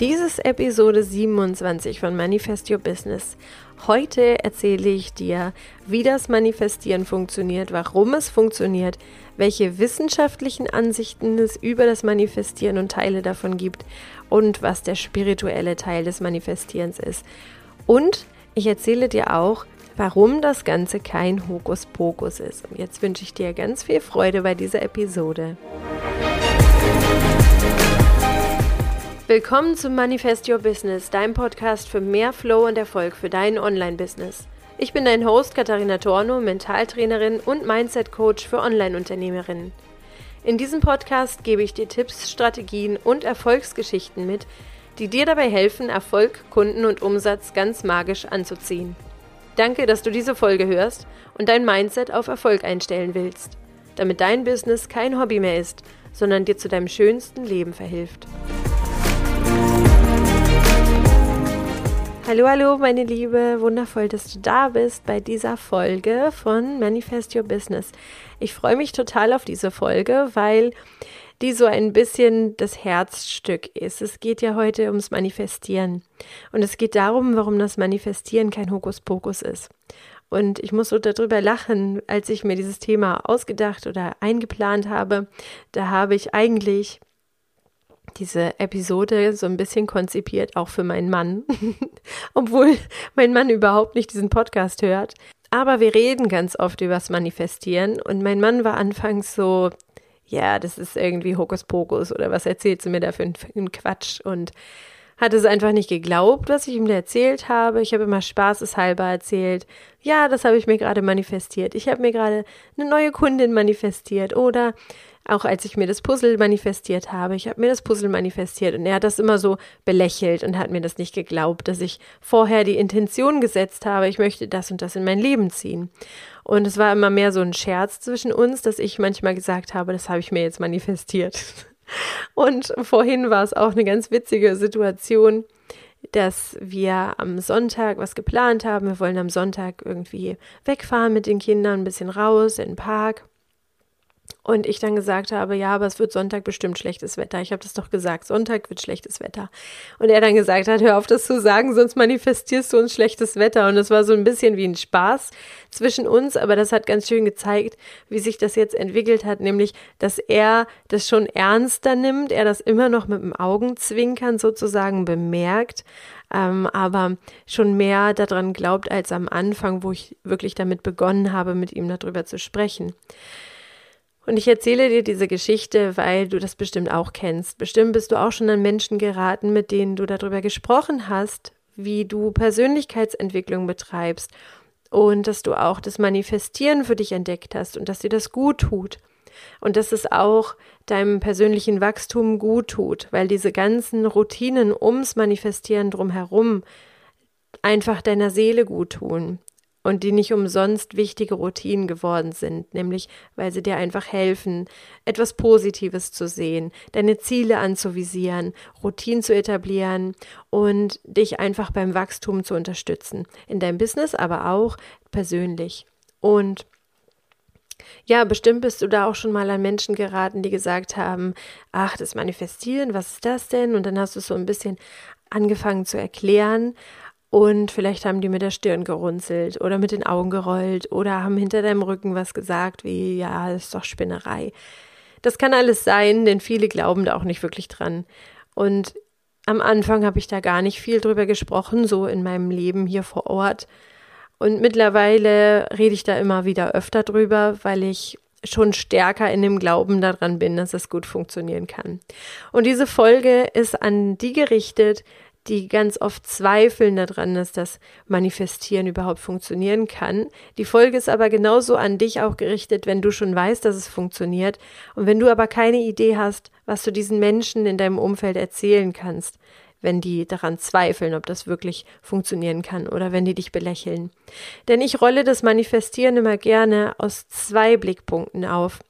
Dies ist Episode 27 von Manifest Your Business. Heute erzähle ich dir, wie das Manifestieren funktioniert, warum es funktioniert, welche wissenschaftlichen Ansichten es über das Manifestieren und Teile davon gibt und was der spirituelle Teil des Manifestierens ist. Und ich erzähle dir auch, warum das Ganze kein Hokuspokus ist. Und jetzt wünsche ich dir ganz viel Freude bei dieser Episode. Willkommen zum Manifest Your Business, deinem Podcast für mehr Flow und Erfolg für dein Online-Business. Ich bin dein Host Katharina Torno, Mentaltrainerin und Mindset-Coach für Online-Unternehmerinnen. In diesem Podcast gebe ich dir Tipps, Strategien und Erfolgsgeschichten mit, die dir dabei helfen, Erfolg, Kunden und Umsatz ganz magisch anzuziehen. Danke, dass du diese Folge hörst und dein Mindset auf Erfolg einstellen willst, damit dein Business kein Hobby mehr ist, sondern dir zu deinem schönsten Leben verhilft. Hallo, hallo, meine Liebe, wundervoll, dass du da bist bei dieser Folge von Manifest Your Business. Ich freue mich total auf diese Folge, weil die so ein bisschen das Herzstück ist. Es geht ja heute ums Manifestieren. Und es geht darum, warum das Manifestieren kein Hokuspokus ist. Und ich muss so darüber lachen, als ich mir dieses Thema ausgedacht oder eingeplant habe. Da habe ich eigentlich diese Episode so ein bisschen konzipiert, auch für meinen Mann, obwohl mein Mann überhaupt nicht diesen Podcast hört. Aber wir reden ganz oft übers Manifestieren und mein Mann war anfangs so, ja, das ist irgendwie Hokuspokus oder was erzählst du mir da für einen Quatsch und hat es einfach nicht geglaubt, was ich ihm da erzählt habe. Ich habe immer spaßeshalber erzählt, ja, das habe ich mir gerade manifestiert. Ich habe mir gerade eine neue Kundin manifestiert oder auch als ich mir das Puzzle manifestiert habe, ich habe mir das Puzzle manifestiert und er hat das immer so belächelt und hat mir das nicht geglaubt, dass ich vorher die Intention gesetzt habe, ich möchte das und das in mein Leben ziehen. Und es war immer mehr so ein Scherz zwischen uns, dass ich manchmal gesagt habe, das habe ich mir jetzt manifestiert. Und vorhin war es auch eine ganz witzige Situation, dass wir am Sonntag was geplant haben. Wir wollen am Sonntag irgendwie wegfahren mit den Kindern, ein bisschen raus in den Park. Und ich dann gesagt habe, ja, aber es wird Sonntag bestimmt schlechtes Wetter. Ich habe das doch gesagt, Sonntag wird schlechtes Wetter. Und er dann gesagt hat, hör auf das zu sagen, sonst manifestierst du uns schlechtes Wetter. Und es war so ein bisschen wie ein Spaß zwischen uns, aber das hat ganz schön gezeigt, wie sich das jetzt entwickelt hat, nämlich, dass er das schon ernster nimmt, er das immer noch mit dem Augenzwinkern sozusagen bemerkt, ähm, aber schon mehr daran glaubt als am Anfang, wo ich wirklich damit begonnen habe, mit ihm darüber zu sprechen. Und ich erzähle dir diese Geschichte, weil du das bestimmt auch kennst. Bestimmt bist du auch schon an Menschen geraten, mit denen du darüber gesprochen hast, wie du Persönlichkeitsentwicklung betreibst und dass du auch das Manifestieren für dich entdeckt hast und dass dir das gut tut und dass es auch deinem persönlichen Wachstum gut tut, weil diese ganzen Routinen ums Manifestieren drumherum einfach deiner Seele gut tun und die nicht umsonst wichtige Routinen geworden sind, nämlich weil sie dir einfach helfen, etwas Positives zu sehen, deine Ziele anzuvisieren, Routinen zu etablieren und dich einfach beim Wachstum zu unterstützen, in deinem Business, aber auch persönlich. Und ja, bestimmt bist du da auch schon mal an Menschen geraten, die gesagt haben, ach, das Manifestieren, was ist das denn? Und dann hast du so ein bisschen angefangen zu erklären und vielleicht haben die mit der Stirn gerunzelt oder mit den Augen gerollt oder haben hinter deinem Rücken was gesagt, wie, ja, das ist doch Spinnerei. Das kann alles sein, denn viele glauben da auch nicht wirklich dran. Und am Anfang habe ich da gar nicht viel drüber gesprochen, so in meinem Leben hier vor Ort. Und mittlerweile rede ich da immer wieder öfter drüber, weil ich schon stärker in dem Glauben daran bin, dass es gut funktionieren kann. Und diese Folge ist an die gerichtet, die ganz oft zweifeln daran, dass das Manifestieren überhaupt funktionieren kann. Die Folge ist aber genauso an dich auch gerichtet, wenn du schon weißt, dass es funktioniert und wenn du aber keine Idee hast, was du diesen Menschen in deinem Umfeld erzählen kannst, wenn die daran zweifeln, ob das wirklich funktionieren kann oder wenn die dich belächeln. Denn ich rolle das Manifestieren immer gerne aus zwei Blickpunkten auf.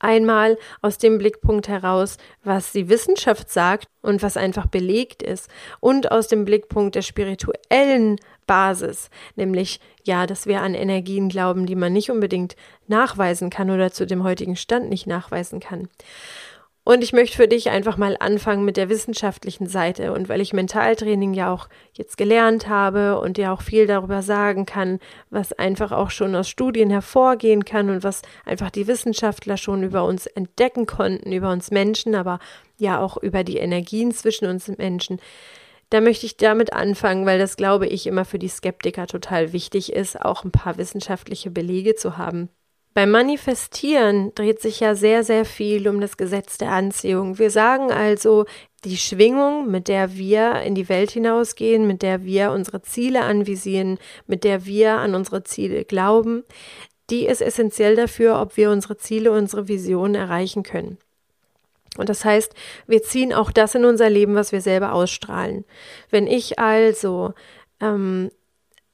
Einmal aus dem Blickpunkt heraus, was die Wissenschaft sagt und was einfach belegt ist, und aus dem Blickpunkt der spirituellen Basis, nämlich ja, dass wir an Energien glauben, die man nicht unbedingt nachweisen kann oder zu dem heutigen Stand nicht nachweisen kann. Und ich möchte für dich einfach mal anfangen mit der wissenschaftlichen Seite. Und weil ich Mentaltraining ja auch jetzt gelernt habe und dir auch viel darüber sagen kann, was einfach auch schon aus Studien hervorgehen kann und was einfach die Wissenschaftler schon über uns entdecken konnten, über uns Menschen, aber ja auch über die Energien zwischen uns Menschen. Da möchte ich damit anfangen, weil das glaube ich immer für die Skeptiker total wichtig ist, auch ein paar wissenschaftliche Belege zu haben. Beim Manifestieren dreht sich ja sehr, sehr viel um das Gesetz der Anziehung. Wir sagen also, die Schwingung, mit der wir in die Welt hinausgehen, mit der wir unsere Ziele anvisieren, mit der wir an unsere Ziele glauben, die ist essentiell dafür, ob wir unsere Ziele, unsere Visionen erreichen können. Und das heißt, wir ziehen auch das in unser Leben, was wir selber ausstrahlen. Wenn ich also ähm,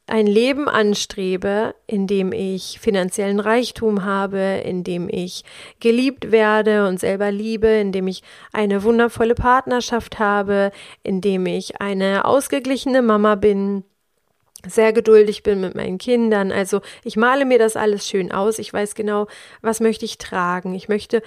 ein Leben anstrebe, in dem ich finanziellen Reichtum habe, in dem ich geliebt werde und selber liebe, in dem ich eine wundervolle Partnerschaft habe, in dem ich eine ausgeglichene Mama bin, sehr geduldig bin mit meinen Kindern. Also ich male mir das alles schön aus. Ich weiß genau, was möchte ich tragen. Ich möchte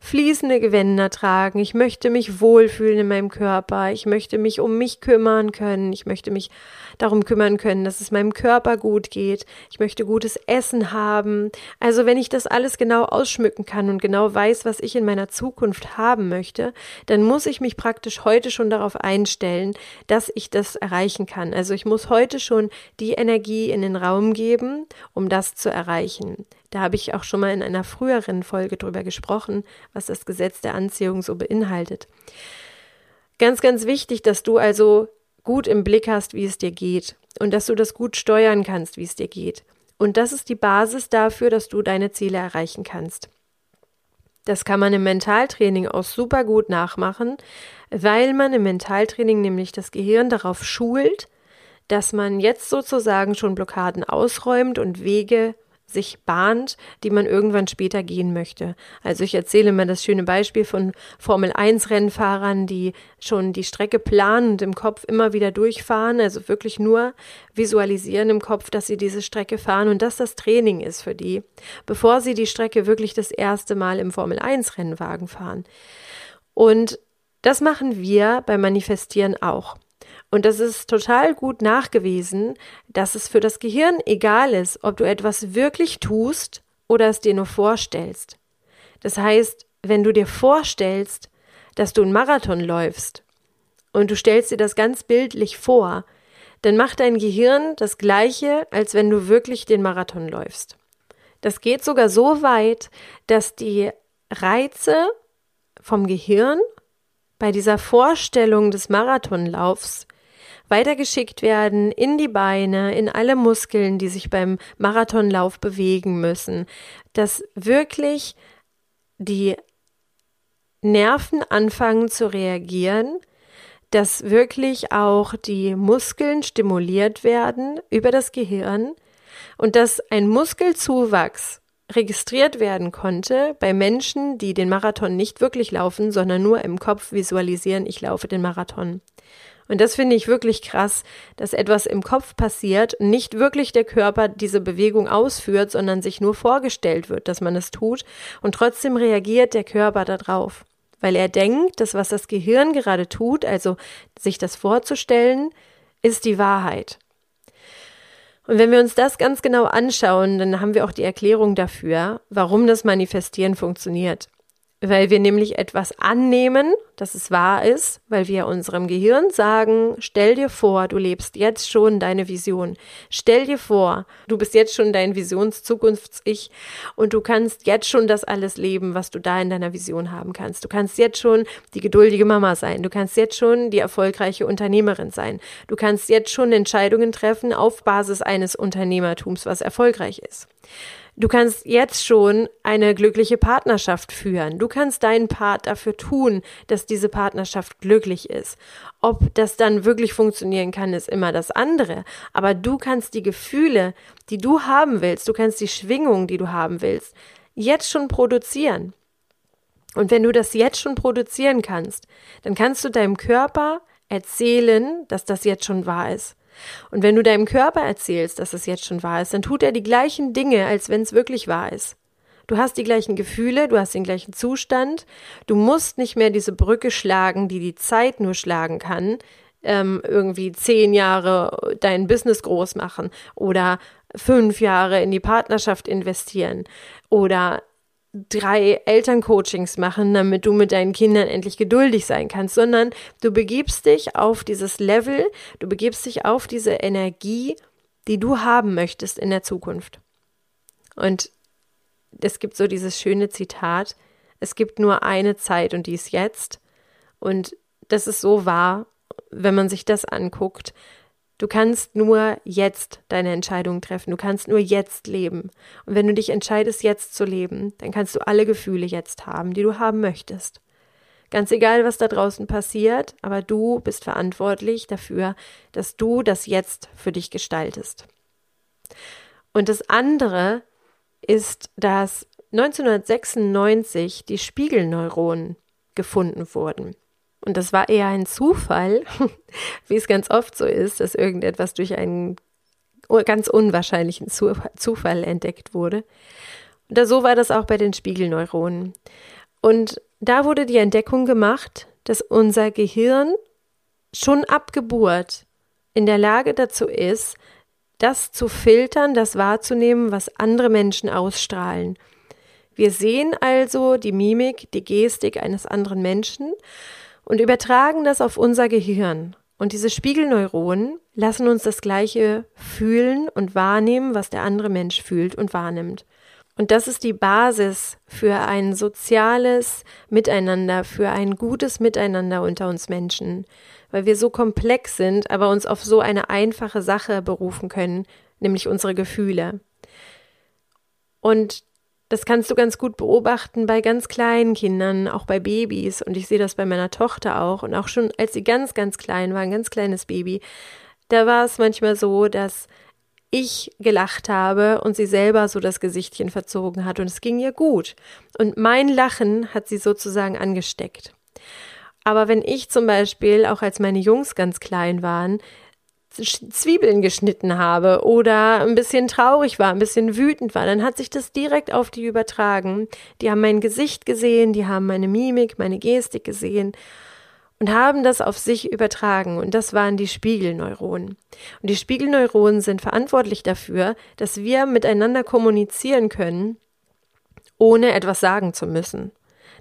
fließende Gewänder tragen. Ich möchte mich wohlfühlen in meinem Körper. Ich möchte mich um mich kümmern können. Ich möchte mich darum kümmern können, dass es meinem Körper gut geht. Ich möchte gutes Essen haben. Also wenn ich das alles genau ausschmücken kann und genau weiß, was ich in meiner Zukunft haben möchte, dann muss ich mich praktisch heute schon darauf einstellen, dass ich das erreichen kann. Also ich muss heute schon die Energie in den Raum geben, um das zu erreichen. Da habe ich auch schon mal in einer früheren Folge drüber gesprochen, was das Gesetz der Anziehung so beinhaltet. Ganz, ganz wichtig, dass du also gut im Blick hast, wie es dir geht und dass du das gut steuern kannst, wie es dir geht. Und das ist die Basis dafür, dass du deine Ziele erreichen kannst. Das kann man im Mentaltraining auch super gut nachmachen, weil man im Mentaltraining nämlich das Gehirn darauf schult, dass man jetzt sozusagen schon Blockaden ausräumt und Wege sich bahnt, die man irgendwann später gehen möchte. Also ich erzähle mal das schöne Beispiel von Formel 1 Rennfahrern, die schon die Strecke planen und im Kopf immer wieder durchfahren, also wirklich nur visualisieren im Kopf, dass sie diese Strecke fahren und dass das Training ist für die, bevor sie die Strecke wirklich das erste Mal im Formel 1 Rennwagen fahren. Und das machen wir beim Manifestieren auch. Und das ist total gut nachgewiesen, dass es für das Gehirn egal ist, ob du etwas wirklich tust oder es dir nur vorstellst. Das heißt, wenn du dir vorstellst, dass du einen Marathon läufst und du stellst dir das ganz bildlich vor, dann macht dein Gehirn das gleiche, als wenn du wirklich den Marathon läufst. Das geht sogar so weit, dass die Reize vom Gehirn bei dieser Vorstellung des Marathonlaufs weitergeschickt werden in die Beine, in alle Muskeln, die sich beim Marathonlauf bewegen müssen, dass wirklich die Nerven anfangen zu reagieren, dass wirklich auch die Muskeln stimuliert werden über das Gehirn und dass ein Muskelzuwachs registriert werden konnte bei Menschen, die den Marathon nicht wirklich laufen, sondern nur im Kopf visualisieren, ich laufe den Marathon. Und das finde ich wirklich krass, dass etwas im Kopf passiert, nicht wirklich der Körper diese Bewegung ausführt, sondern sich nur vorgestellt wird, dass man es tut. Und trotzdem reagiert der Körper darauf, weil er denkt, dass was das Gehirn gerade tut, also sich das vorzustellen, ist die Wahrheit. Und wenn wir uns das ganz genau anschauen, dann haben wir auch die Erklärung dafür, warum das Manifestieren funktioniert weil wir nämlich etwas annehmen, dass es wahr ist, weil wir unserem Gehirn sagen, stell dir vor, du lebst jetzt schon deine Vision. Stell dir vor, du bist jetzt schon dein Visions-Zukunfts-Ich und du kannst jetzt schon das alles leben, was du da in deiner Vision haben kannst. Du kannst jetzt schon die geduldige Mama sein. Du kannst jetzt schon die erfolgreiche Unternehmerin sein. Du kannst jetzt schon Entscheidungen treffen auf Basis eines Unternehmertums, was erfolgreich ist. Du kannst jetzt schon eine glückliche Partnerschaft führen. Du kannst deinen Part dafür tun, dass diese Partnerschaft glücklich ist. Ob das dann wirklich funktionieren kann, ist immer das andere. Aber du kannst die Gefühle, die du haben willst, du kannst die Schwingung, die du haben willst, jetzt schon produzieren. Und wenn du das jetzt schon produzieren kannst, dann kannst du deinem Körper erzählen, dass das jetzt schon wahr ist. Und wenn du deinem Körper erzählst, dass es jetzt schon wahr ist, dann tut er die gleichen Dinge, als wenn es wirklich wahr ist. Du hast die gleichen Gefühle, du hast den gleichen Zustand. Du musst nicht mehr diese Brücke schlagen, die die Zeit nur schlagen kann. Ähm, irgendwie zehn Jahre dein Business groß machen oder fünf Jahre in die Partnerschaft investieren oder drei Elterncoachings machen, damit du mit deinen Kindern endlich geduldig sein kannst, sondern du begibst dich auf dieses Level, du begibst dich auf diese Energie, die du haben möchtest in der Zukunft. Und es gibt so dieses schöne Zitat, es gibt nur eine Zeit und die ist jetzt. Und das ist so wahr, wenn man sich das anguckt. Du kannst nur jetzt deine Entscheidung treffen. Du kannst nur jetzt leben. Und wenn du dich entscheidest, jetzt zu leben, dann kannst du alle Gefühle jetzt haben, die du haben möchtest. Ganz egal, was da draußen passiert, aber du bist verantwortlich dafür, dass du das jetzt für dich gestaltest. Und das andere ist, dass 1996 die Spiegelneuronen gefunden wurden. Und das war eher ein Zufall, wie es ganz oft so ist, dass irgendetwas durch einen ganz unwahrscheinlichen Zufall entdeckt wurde. Und so war das auch bei den Spiegelneuronen. Und da wurde die Entdeckung gemacht, dass unser Gehirn schon ab Geburt in der Lage dazu ist, das zu filtern, das wahrzunehmen, was andere Menschen ausstrahlen. Wir sehen also die Mimik, die Gestik eines anderen Menschen und übertragen das auf unser Gehirn. Und diese Spiegelneuronen lassen uns das Gleiche fühlen und wahrnehmen, was der andere Mensch fühlt und wahrnimmt. Und das ist die Basis für ein soziales Miteinander, für ein gutes Miteinander unter uns Menschen, weil wir so komplex sind, aber uns auf so eine einfache Sache berufen können, nämlich unsere Gefühle. Und das kannst du ganz gut beobachten bei ganz kleinen Kindern, auch bei Babys. Und ich sehe das bei meiner Tochter auch. Und auch schon als sie ganz, ganz klein war, ein ganz kleines Baby, da war es manchmal so, dass ich gelacht habe und sie selber so das Gesichtchen verzogen hat und es ging ihr gut. Und mein Lachen hat sie sozusagen angesteckt. Aber wenn ich zum Beispiel, auch als meine Jungs ganz klein waren, Zwiebeln geschnitten habe oder ein bisschen traurig war, ein bisschen wütend war, dann hat sich das direkt auf die übertragen. Die haben mein Gesicht gesehen, die haben meine Mimik, meine Gestik gesehen und haben das auf sich übertragen. Und das waren die Spiegelneuronen. Und die Spiegelneuronen sind verantwortlich dafür, dass wir miteinander kommunizieren können, ohne etwas sagen zu müssen.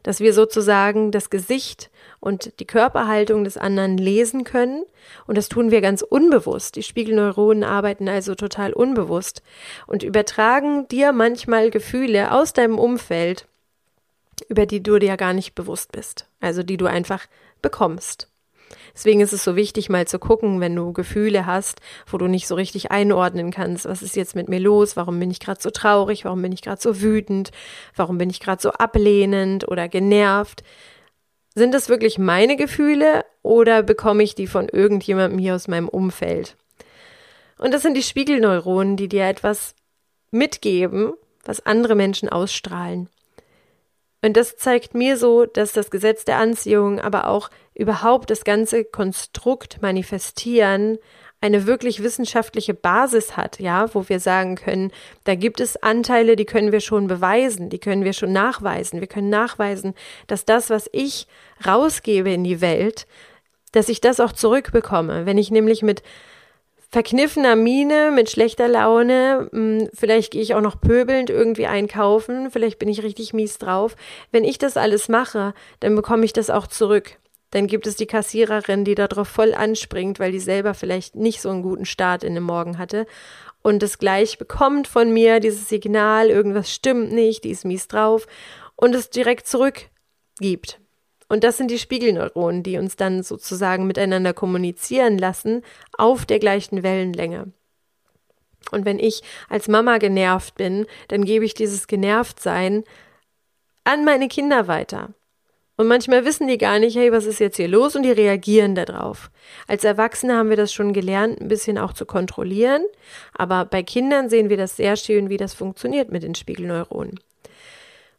Dass wir sozusagen das Gesicht und die Körperhaltung des anderen lesen können. Und das tun wir ganz unbewusst. Die Spiegelneuronen arbeiten also total unbewusst und übertragen dir manchmal Gefühle aus deinem Umfeld, über die du dir gar nicht bewusst bist. Also die du einfach bekommst. Deswegen ist es so wichtig, mal zu gucken, wenn du Gefühle hast, wo du nicht so richtig einordnen kannst, was ist jetzt mit mir los, warum bin ich gerade so traurig, warum bin ich gerade so wütend, warum bin ich gerade so ablehnend oder genervt. Sind das wirklich meine Gefühle oder bekomme ich die von irgendjemandem hier aus meinem Umfeld? Und das sind die Spiegelneuronen, die dir etwas mitgeben, was andere Menschen ausstrahlen. Und das zeigt mir so, dass das Gesetz der Anziehung, aber auch überhaupt das ganze Konstrukt manifestieren eine wirklich wissenschaftliche Basis hat, ja, wo wir sagen können, da gibt es Anteile, die können wir schon beweisen, die können wir schon nachweisen. Wir können nachweisen, dass das, was ich rausgebe in die Welt, dass ich das auch zurückbekomme. Wenn ich nämlich mit verkniffener Miene, mit schlechter Laune, hm, vielleicht gehe ich auch noch pöbelnd irgendwie einkaufen, vielleicht bin ich richtig mies drauf. Wenn ich das alles mache, dann bekomme ich das auch zurück. Dann gibt es die Kassiererin, die darauf voll anspringt, weil die selber vielleicht nicht so einen guten Start in den Morgen hatte und es gleich bekommt von mir, dieses Signal, irgendwas stimmt nicht, die ist mies drauf und es direkt zurückgibt. Und das sind die Spiegelneuronen, die uns dann sozusagen miteinander kommunizieren lassen auf der gleichen Wellenlänge. Und wenn ich als Mama genervt bin, dann gebe ich dieses Genervtsein an meine Kinder weiter. Und manchmal wissen die gar nicht, hey, was ist jetzt hier los? Und die reagieren darauf. Als Erwachsene haben wir das schon gelernt, ein bisschen auch zu kontrollieren. Aber bei Kindern sehen wir das sehr schön, wie das funktioniert mit den Spiegelneuronen.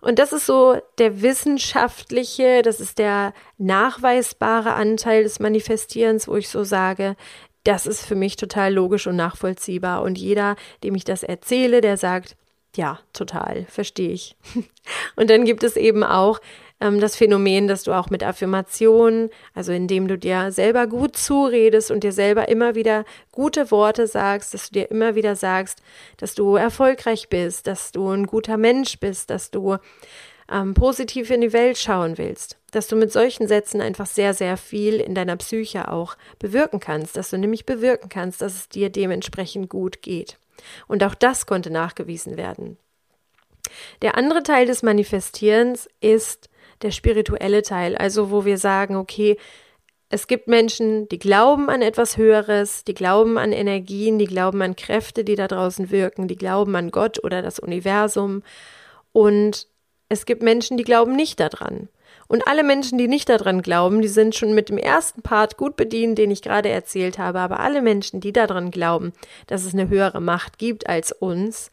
Und das ist so der wissenschaftliche, das ist der nachweisbare Anteil des Manifestierens, wo ich so sage, das ist für mich total logisch und nachvollziehbar. Und jeder, dem ich das erzähle, der sagt, ja, total, verstehe ich. Und dann gibt es eben auch ähm, das Phänomen, dass du auch mit Affirmationen, also indem du dir selber gut zuredest und dir selber immer wieder gute Worte sagst, dass du dir immer wieder sagst, dass du erfolgreich bist, dass du ein guter Mensch bist, dass du ähm, positiv in die Welt schauen willst, dass du mit solchen Sätzen einfach sehr, sehr viel in deiner Psyche auch bewirken kannst, dass du nämlich bewirken kannst, dass es dir dementsprechend gut geht. Und auch das konnte nachgewiesen werden. Der andere Teil des Manifestierens ist der spirituelle Teil, also wo wir sagen, okay, es gibt Menschen, die glauben an etwas Höheres, die glauben an Energien, die glauben an Kräfte, die da draußen wirken, die glauben an Gott oder das Universum. Und es gibt Menschen, die glauben nicht daran. Und alle Menschen, die nicht daran glauben, die sind schon mit dem ersten Part gut bedient, den ich gerade erzählt habe. Aber alle Menschen, die daran glauben, dass es eine höhere Macht gibt als uns,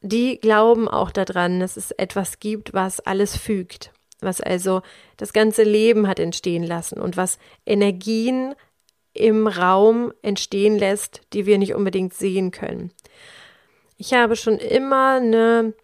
die glauben auch daran, dass es etwas gibt, was alles fügt, was also das ganze Leben hat entstehen lassen und was Energien im Raum entstehen lässt, die wir nicht unbedingt sehen können. Ich habe schon immer eine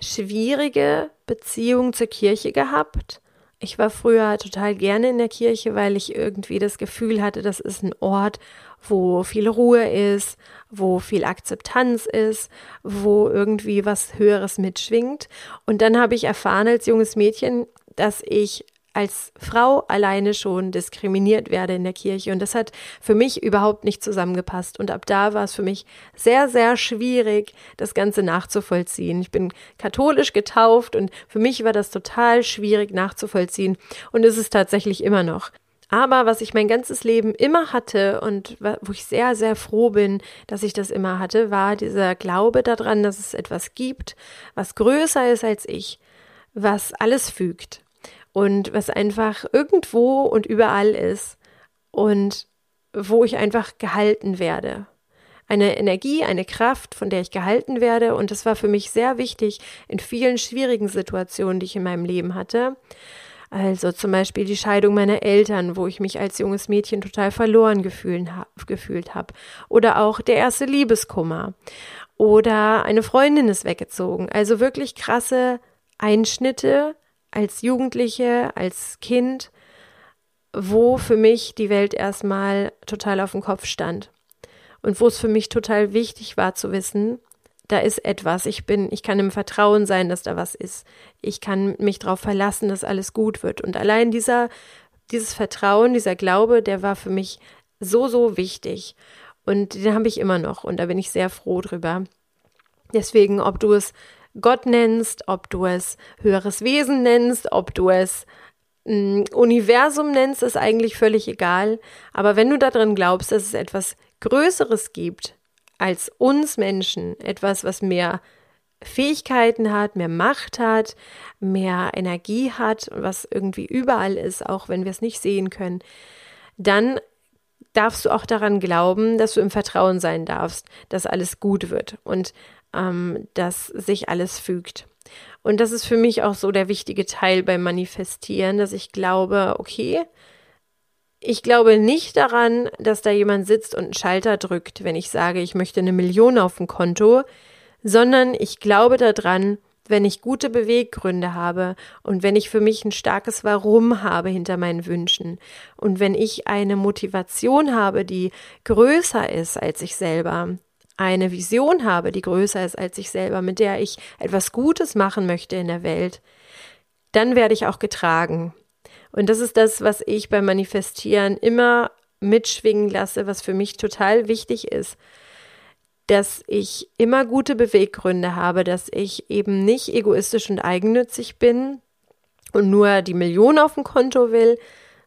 schwierige Beziehung zur Kirche gehabt. Ich war früher total gerne in der Kirche, weil ich irgendwie das Gefühl hatte, das ist ein Ort, wo viel Ruhe ist, wo viel Akzeptanz ist, wo irgendwie was Höheres mitschwingt. Und dann habe ich erfahren als junges Mädchen, dass ich als Frau alleine schon diskriminiert werde in der Kirche. Und das hat für mich überhaupt nicht zusammengepasst. Und ab da war es für mich sehr, sehr schwierig, das Ganze nachzuvollziehen. Ich bin katholisch getauft und für mich war das total schwierig nachzuvollziehen. Und es ist tatsächlich immer noch. Aber was ich mein ganzes Leben immer hatte und wo ich sehr, sehr froh bin, dass ich das immer hatte, war dieser Glaube daran, dass es etwas gibt, was größer ist als ich, was alles fügt und was einfach irgendwo und überall ist und wo ich einfach gehalten werde. Eine Energie, eine Kraft, von der ich gehalten werde. Und das war für mich sehr wichtig in vielen schwierigen Situationen, die ich in meinem Leben hatte. Also zum Beispiel die Scheidung meiner Eltern, wo ich mich als junges Mädchen total verloren gefühlt habe. Oder auch der erste Liebeskummer. Oder eine Freundin ist weggezogen. Also wirklich krasse Einschnitte als Jugendliche, als Kind, wo für mich die Welt erstmal total auf dem Kopf stand. Und wo es für mich total wichtig war zu wissen, da ist etwas. Ich bin, ich kann im Vertrauen sein, dass da was ist. Ich kann mich darauf verlassen, dass alles gut wird. Und allein dieser, dieses Vertrauen, dieser Glaube, der war für mich so, so wichtig. Und den habe ich immer noch. Und da bin ich sehr froh drüber. Deswegen, ob du es Gott nennst, ob du es höheres Wesen nennst, ob du es mh, mm, Universum nennst, ist eigentlich völlig egal. Aber wenn du daran glaubst, dass es etwas Größeres gibt, als uns Menschen etwas, was mehr Fähigkeiten hat, mehr Macht hat, mehr Energie hat, was irgendwie überall ist, auch wenn wir es nicht sehen können, dann darfst du auch daran glauben, dass du im Vertrauen sein darfst, dass alles gut wird und ähm, dass sich alles fügt. Und das ist für mich auch so der wichtige Teil beim Manifestieren, dass ich glaube, okay, ich glaube nicht daran, dass da jemand sitzt und einen Schalter drückt, wenn ich sage, ich möchte eine Million auf dem Konto, sondern ich glaube daran, wenn ich gute Beweggründe habe und wenn ich für mich ein starkes Warum habe hinter meinen Wünschen und wenn ich eine Motivation habe, die größer ist als ich selber, eine Vision habe, die größer ist als ich selber, mit der ich etwas Gutes machen möchte in der Welt, dann werde ich auch getragen. Und das ist das, was ich beim Manifestieren immer mitschwingen lasse, was für mich total wichtig ist, dass ich immer gute Beweggründe habe, dass ich eben nicht egoistisch und eigennützig bin und nur die Million auf dem Konto will,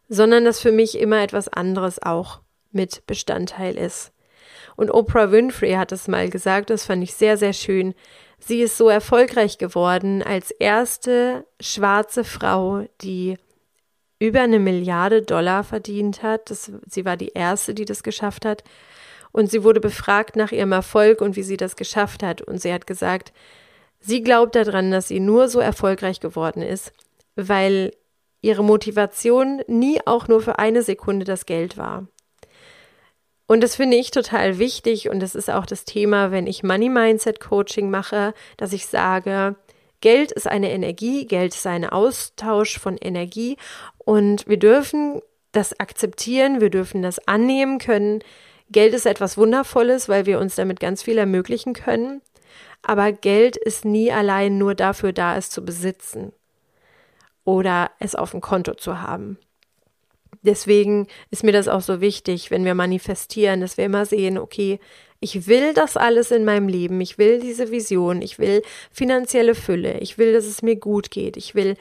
sondern dass für mich immer etwas anderes auch mit Bestandteil ist. Und Oprah Winfrey hat es mal gesagt, das fand ich sehr, sehr schön. Sie ist so erfolgreich geworden als erste schwarze Frau, die über eine Milliarde Dollar verdient hat. Das, sie war die erste, die das geschafft hat. Und sie wurde befragt nach ihrem Erfolg und wie sie das geschafft hat. Und sie hat gesagt, sie glaubt daran, dass sie nur so erfolgreich geworden ist, weil ihre Motivation nie auch nur für eine Sekunde das Geld war. Und das finde ich total wichtig und das ist auch das Thema, wenn ich Money Mindset Coaching mache, dass ich sage, Geld ist eine Energie, Geld ist ein Austausch von Energie und wir dürfen das akzeptieren, wir dürfen das annehmen können. Geld ist etwas Wundervolles, weil wir uns damit ganz viel ermöglichen können, aber Geld ist nie allein nur dafür da, es zu besitzen oder es auf dem Konto zu haben. Deswegen ist mir das auch so wichtig, wenn wir manifestieren, dass wir immer sehen, okay, ich will das alles in meinem Leben, ich will diese Vision, ich will finanzielle Fülle, ich will, dass es mir gut geht, ich will,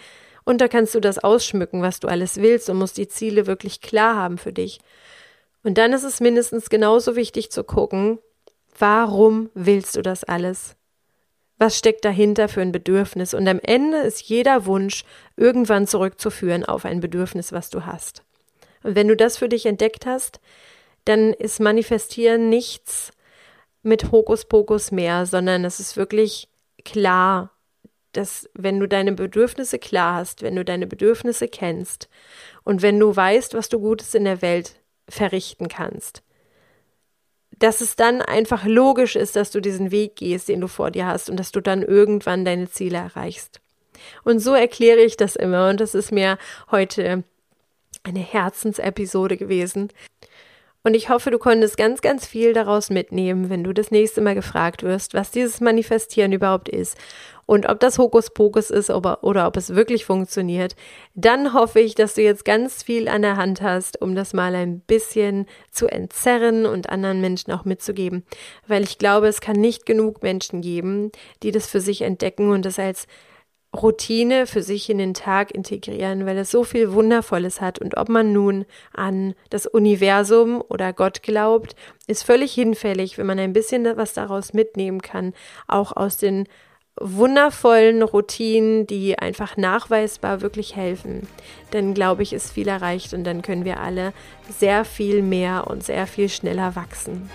und da kannst du das ausschmücken, was du alles willst und musst die Ziele wirklich klar haben für dich. Und dann ist es mindestens genauso wichtig zu gucken, warum willst du das alles? Was steckt dahinter für ein Bedürfnis? Und am Ende ist jeder Wunsch irgendwann zurückzuführen auf ein Bedürfnis, was du hast. Und wenn du das für dich entdeckt hast, dann ist Manifestieren nichts mit Hokuspokus mehr, sondern es ist wirklich klar, dass wenn du deine Bedürfnisse klar hast, wenn du deine Bedürfnisse kennst und wenn du weißt, was du Gutes in der Welt verrichten kannst, dass es dann einfach logisch ist, dass du diesen Weg gehst, den du vor dir hast und dass du dann irgendwann deine Ziele erreichst. Und so erkläre ich das immer und das ist mir heute eine Herzensepisode gewesen. Und ich hoffe, du konntest ganz, ganz viel daraus mitnehmen, wenn du das nächste Mal gefragt wirst, was dieses Manifestieren überhaupt ist und ob das Hokuspokus ist oder, oder ob es wirklich funktioniert. Dann hoffe ich, dass du jetzt ganz viel an der Hand hast, um das mal ein bisschen zu entzerren und anderen Menschen auch mitzugeben. Weil ich glaube, es kann nicht genug Menschen geben, die das für sich entdecken und das als Routine für sich in den Tag integrieren, weil es so viel Wundervolles hat. Und ob man nun an das Universum oder Gott glaubt, ist völlig hinfällig, wenn man ein bisschen was daraus mitnehmen kann, auch aus den wundervollen Routinen, die einfach nachweisbar wirklich helfen. Dann glaube ich, ist viel erreicht und dann können wir alle sehr viel mehr und sehr viel schneller wachsen.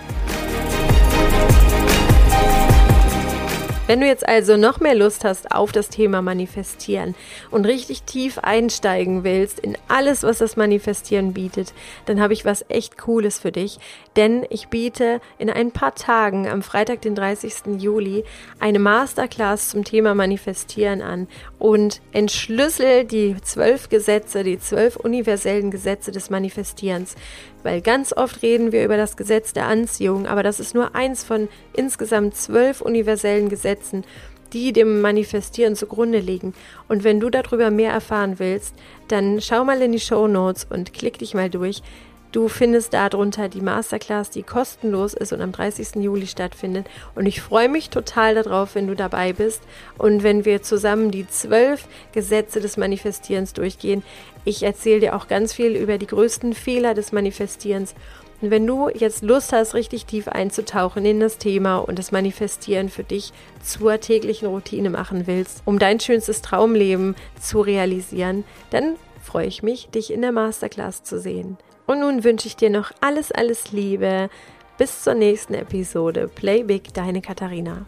Wenn du jetzt also noch mehr Lust hast auf das Thema Manifestieren und richtig tief einsteigen willst in alles, was das Manifestieren bietet, dann habe ich was echt Cooles für dich. Denn ich biete in ein paar Tagen, am Freitag, den 30. Juli, eine Masterclass zum Thema Manifestieren an und entschlüssel die zwölf Gesetze, die zwölf universellen Gesetze des Manifestierens. Weil ganz oft reden wir über das Gesetz der Anziehung, aber das ist nur eins von insgesamt zwölf universellen Gesetzen, die dem Manifestieren zugrunde liegen. Und wenn du darüber mehr erfahren willst, dann schau mal in die Show Notes und klick dich mal durch. Du findest darunter die Masterclass, die kostenlos ist und am 30. Juli stattfindet. Und ich freue mich total darauf, wenn du dabei bist und wenn wir zusammen die zwölf Gesetze des Manifestierens durchgehen. Ich erzähle dir auch ganz viel über die größten Fehler des Manifestierens. Und wenn du jetzt Lust hast, richtig tief einzutauchen in das Thema und das Manifestieren für dich zur täglichen Routine machen willst, um dein schönstes Traumleben zu realisieren, dann freue ich mich, dich in der Masterclass zu sehen. Und nun wünsche ich dir noch alles, alles Liebe. Bis zur nächsten Episode. Play Big, deine Katharina.